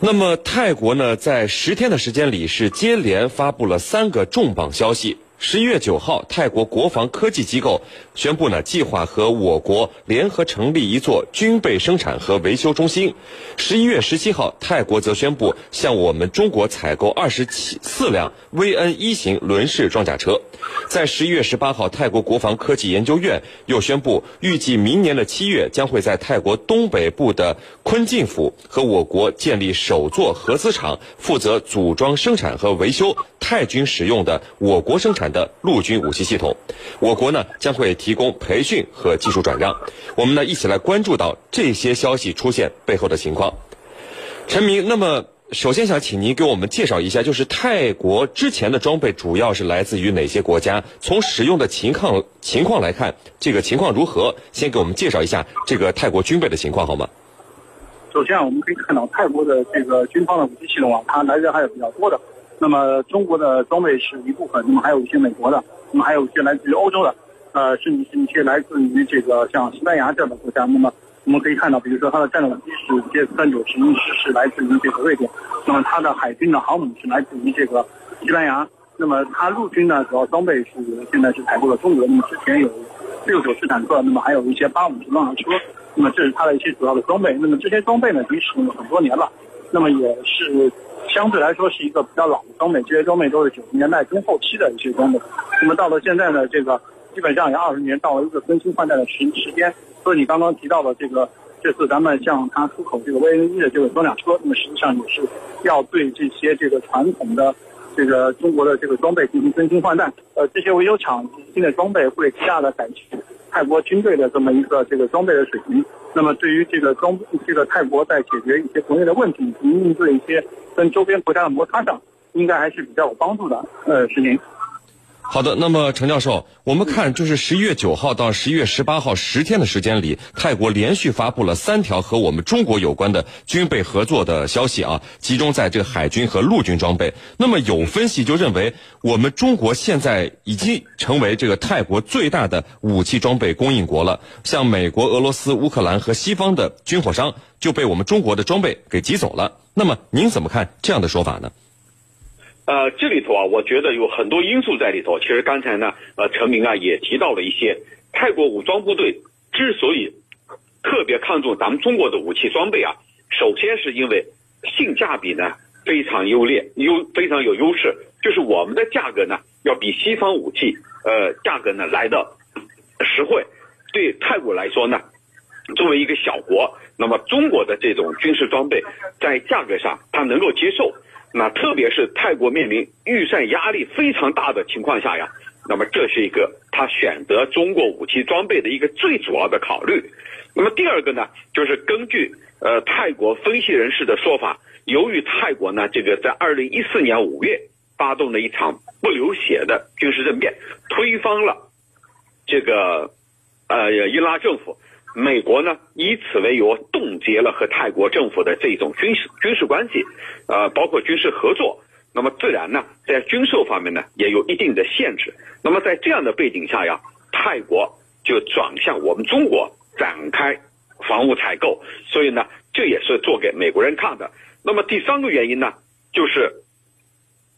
那么泰国呢，在十天的时间里是接连发布了三个重磅消息。十一月九号，泰国国防科技机构宣布呢，计划和我国联合成立一座军备生产和维修中心。十一月十七号，泰国则宣布向我们中国采购二十七四辆 VN 一型轮式装甲车。在十一月十八号，泰国国防科技研究院又宣布，预计明年的七月将会在泰国东北部的坤晋府和我国建立首座合资厂，负责组装生产和维修泰军使用的我国生产。的陆军武器系统，我国呢将会提供培训和技术转让。我们呢一起来关注到这些消息出现背后的情况。陈明，那么首先想请您给我们介绍一下，就是泰国之前的装备主要是来自于哪些国家？从使用的情况情况来看，这个情况如何？先给我们介绍一下这个泰国军备的情况好吗？首先啊，我们可以看到泰国的这个军方的武器系统啊，它来源还是比较多的。那么中国的装备是一部分，那么还有一些美国的，那么还有一些来自于欧洲的，呃，甚至是一些来自于这个像西班牙这样的国家。那么我们可以看到，比如说它的战斗机是 J 三九十一是来自于这个瑞典，那么它的海军的航母是来自于这个西班牙。那么它陆军呢，主要装备是现在是采购了中国。那么之前有六九式坦克，那么还有一些八五式装甲车。那么这是它的一些主要的装备。那么这些装备呢，已经使用了很多年了，那么也是。相对来说是一个比较老的装备，这些装备都是九十年代中后期的一些装备。那么到了现在呢，这个基本上也二十年，到了一个更新换代的时时间。所以你刚刚提到的这个，这次咱们向它出口这个 VN 一的这个装甲车，那么实际上也是要对这些这个传统的这个中国的这个装备进行更新换代。呃，这些维修厂新的装备会极大的改进泰国军队的这么一个这个装备的水平。那么对于这个装这个泰国在解决一些国内的问题以及应对一些跟周边国家的摩擦上，应该还是比较有帮助的呃事情。好的，那么陈教授，我们看就是十一月九号到十一月十八号十天的时间里，泰国连续发布了三条和我们中国有关的军备合作的消息啊，集中在这个海军和陆军装备。那么有分析就认为，我们中国现在已经成为这个泰国最大的武器装备供应国了，像美国、俄罗斯、乌克兰和西方的军火商就被我们中国的装备给挤走了。那么您怎么看这样的说法呢？呃，这里头啊，我觉得有很多因素在里头。其实刚才呢，呃，陈明啊也提到了一些，泰国武装部队之所以特别看重咱们中国的武器装备啊，首先是因为性价比呢非常优劣，优非常有优势，就是我们的价格呢要比西方武器呃价格呢来的实惠。对泰国来说呢，作为一个小国，那么中国的这种军事装备在价格上它能够接受。那特别是泰国面临预算压力非常大的情况下呀，那么这是一个他选择中国武器装备的一个最主要的考虑。那么第二个呢，就是根据呃泰国分析人士的说法，由于泰国呢这个在二零一四年五月发动了一场不流血的军事政变，推翻了这个呃伊拉政府。美国呢，以此为由冻结了和泰国政府的这种军事军事关系，呃，包括军事合作。那么自然呢，在军售方面呢，也有一定的限制。那么在这样的背景下呀，泰国就转向我们中国展开防务采购。所以呢，这也是做给美国人看的。那么第三个原因呢，就是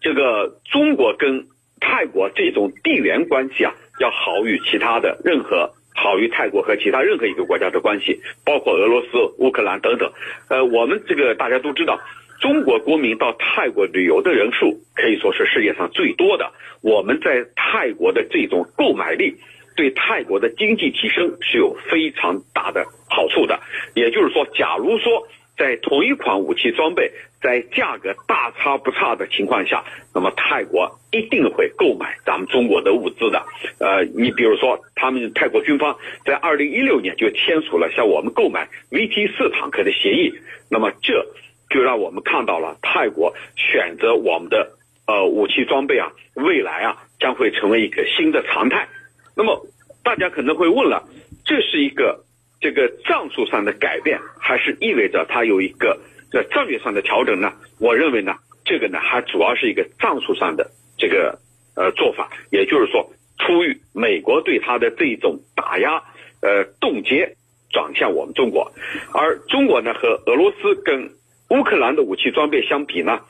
这个中国跟泰国这种地缘关系啊，要好于其他的任何。好于泰国和其他任何一个国家的关系，包括俄罗斯、乌克兰等等。呃，我们这个大家都知道，中国国民到泰国旅游的人数可以说是世界上最多的。我们在泰国的这种购买力，对泰国的经济提升是有非常大的好处的。也就是说，假如说。在同一款武器装备在价格大差不差的情况下，那么泰国一定会购买咱们中国的物资的。呃，你比如说，他们泰国军方在二零一六年就签署了向我们购买 VT 四坦克的协议，那么这就让我们看到了泰国选择我们的呃武器装备啊，未来啊将会成为一个新的常态。那么大家可能会问了，这是一个。这个战术上的改变，还是意味着它有一个在战略上的调整呢？我认为呢，这个呢还主要是一个战术上的这个呃做法，也就是说，出于美国对它的这种打压，呃冻结转向我们中国，而中国呢和俄罗斯跟乌克兰的武器装备相比呢，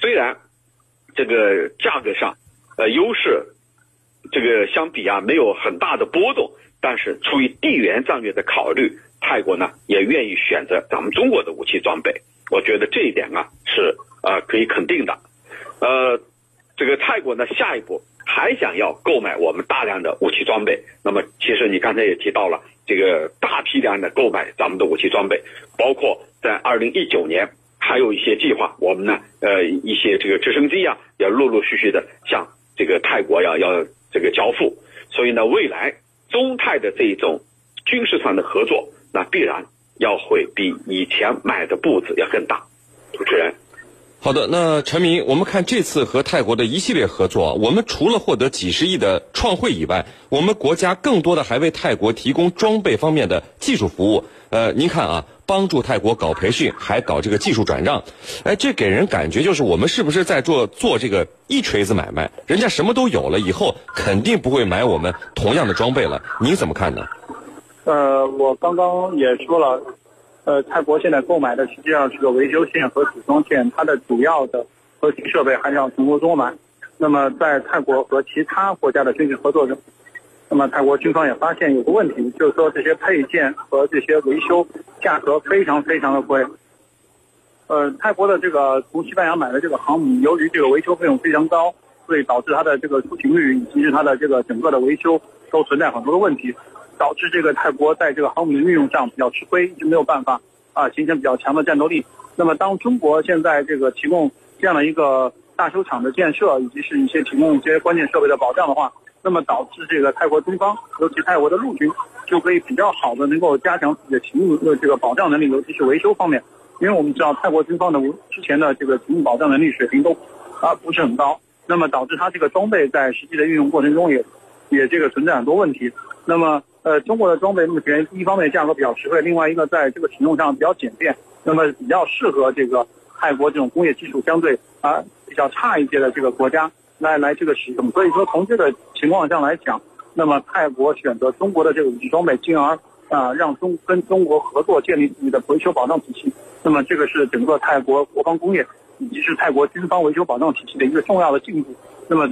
虽然这个价格上呃优势这个相比啊没有很大的波动，但是出于地缘战略的考虑，泰国呢也愿意选择咱们中国的武器装备。我觉得这一点啊是呃可以肯定的。呃，这个泰国呢下一步还想要购买我们大量的武器装备。那么其实你刚才也提到了这个大批量的购买咱们的武器装备，包括在二零一九年还有一些计划，我们呢呃一些这个直升机啊要陆陆续续的向这个泰国要要这个交付。所以呢，未来中泰的这种军事上的合作，那必然要会比以前买的步子要更大。主持人。好的，那陈明，我们看这次和泰国的一系列合作，我们除了获得几十亿的创汇以外，我们国家更多的还为泰国提供装备方面的技术服务。呃，您看啊，帮助泰国搞培训，还搞这个技术转让，哎，这给人感觉就是我们是不是在做做这个一锤子买卖？人家什么都有了，以后肯定不会买我们同样的装备了。你怎么看呢？呃，我刚刚也说了。呃，泰国现在购买的实际上是个维修线和组装线，它的主要的核心设备还是要从欧洲买。那么在泰国和其他国家的军事合作中，那么泰国军方也发现有个问题，就是说这些配件和这些维修价格非常非常的贵。呃，泰国的这个从西班牙买的这个航母，由于这个维修费用非常高，所以导致它的这个出勤率以及是它的这个整个的维修都存在很多的问题。导致这个泰国在这个航母的运用上比较吃亏，一直没有办法啊形成比较强的战斗力。那么，当中国现在这个提供这样的一个大修厂的建设，以及是一些提供一些关键设备的保障的话，那么导致这个泰国军方，尤其泰国的陆军，就可以比较好的能够加强自己的勤务的这个保障能力，尤其是维修方面。因为我们知道泰国军方的之前的这个勤务保障能力水平都啊不是很高，那么导致它这个装备在实际的运用过程中也也这个存在很多问题。那么呃，中国的装备目前一方面价格比较实惠，另外一个在这个使用上比较简便，那么比较适合这个泰国这种工业技术相对啊比较差一些的这个国家来来这个使用。所以说从这个情况上来讲，那么泰国选择中国的这个武器装备，进而啊让中跟中国合作建立自己的维修保障体系，那么这个是整个泰国国防工业以及是泰国军方维修保障体系的一个重要的进步。那么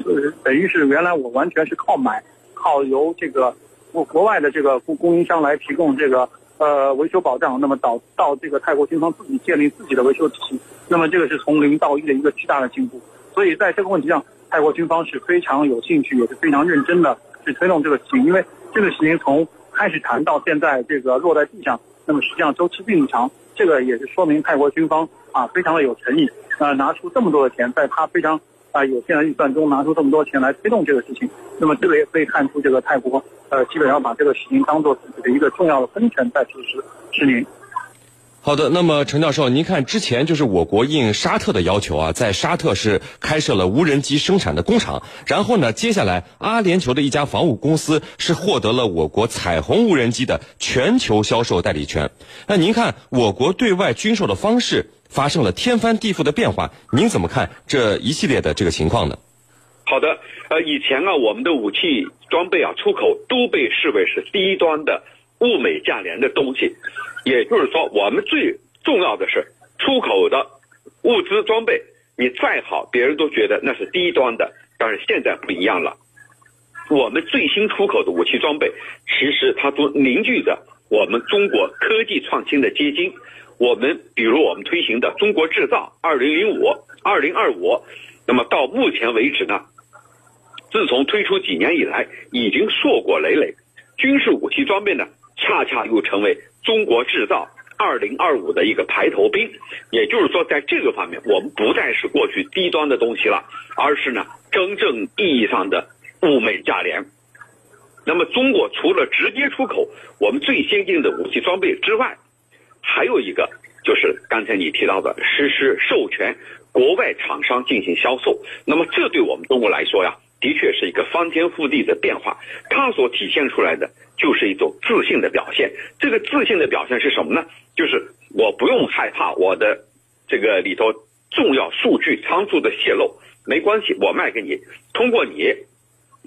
等于是原来我完全是靠买，靠由这个。国国外的这个供供应商来提供这个呃维修保障，那么导到这个泰国军方自己建立自己的维修体系，那么这个是从零到一的一个巨大的进步。所以在这个问题上，泰国军方是非常有兴趣，也是非常认真的去推动这个事情。因为这个事情从开始谈到现在这个落在地上，那么实际上周期并不长。这个也是说明泰国军方啊非常的有诚意，呃拿出这么多的钱，在他非常啊有限的预算中拿出这么多钱来推动这个事情。那么这个也可以看出这个泰国。呃，基本上把这个事情当做自己的一个重要的分权在实施。是您。好的，那么陈教授，您看之前就是我国应沙特的要求啊，在沙特是开设了无人机生产的工厂，然后呢，接下来阿联酋的一家防务公司是获得了我国彩虹无人机的全球销售代理权。那您看我国对外军售的方式发生了天翻地覆的变化，您怎么看这一系列的这个情况呢？好的，呃，以前啊，我们的武器装备啊出口都被视为是低端的物美价廉的东西，也就是说，我们最重要的是出口的物资装备，你再好，别人都觉得那是低端的。但是现在不一样了，我们最新出口的武器装备，其实它都凝聚着我们中国科技创新的结晶。我们比如我们推行的“中国制造二零零五”、“二零二五”，那么到目前为止呢？自从推出几年以来，已经硕果累累。军事武器装备呢，恰恰又成为中国制造二零二五的一个排头兵。也就是说，在这个方面，我们不再是过去低端的东西了，而是呢，真正意义上的物美价廉。那么，中国除了直接出口我们最先进的武器装备之外，还有一个就是刚才你提到的实施授权国外厂商进行销售。那么，这对我们中国来说呀。的确是一个翻天覆地的变化，它所体现出来的就是一种自信的表现。这个自信的表现是什么呢？就是我不用害怕我的这个里头重要数据仓促的泄露，没关系，我卖给你，通过你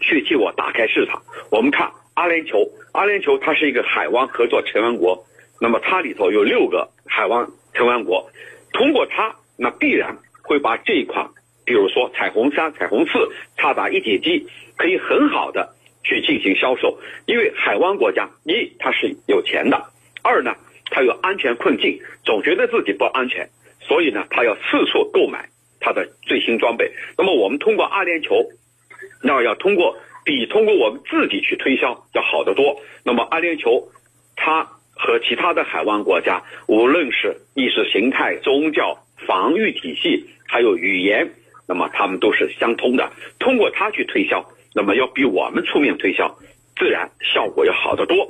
去替我打开市场。我们看阿联酋，阿联酋它是一个海湾合作成员国，那么它里头有六个海湾成员国，通过它，那必然会把这一款，比如说彩虹三、彩虹四、它打一体机，可以很好的去进行销售。因为海湾国家，一它是有钱的，二呢它有安全困境，总觉得自己不安全，所以呢它要四处购买它的最新装备。那么我们通过阿联酋，那要通过比通过我们自己去推销要好得多。那么阿联酋，它和其他的海湾国家，无论是意识形态、宗教、防御体系，还有语言，那么他们都是相通的。通过它去推销，那么要比我们出面推销，自然效果要好得多，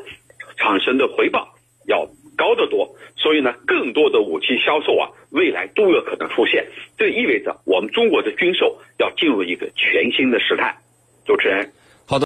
产生的回报要高得多。所以呢，更多的武器销售啊，未来都有可能出现。这意味着我们中国的军售要进入一个全新的时代。主持人。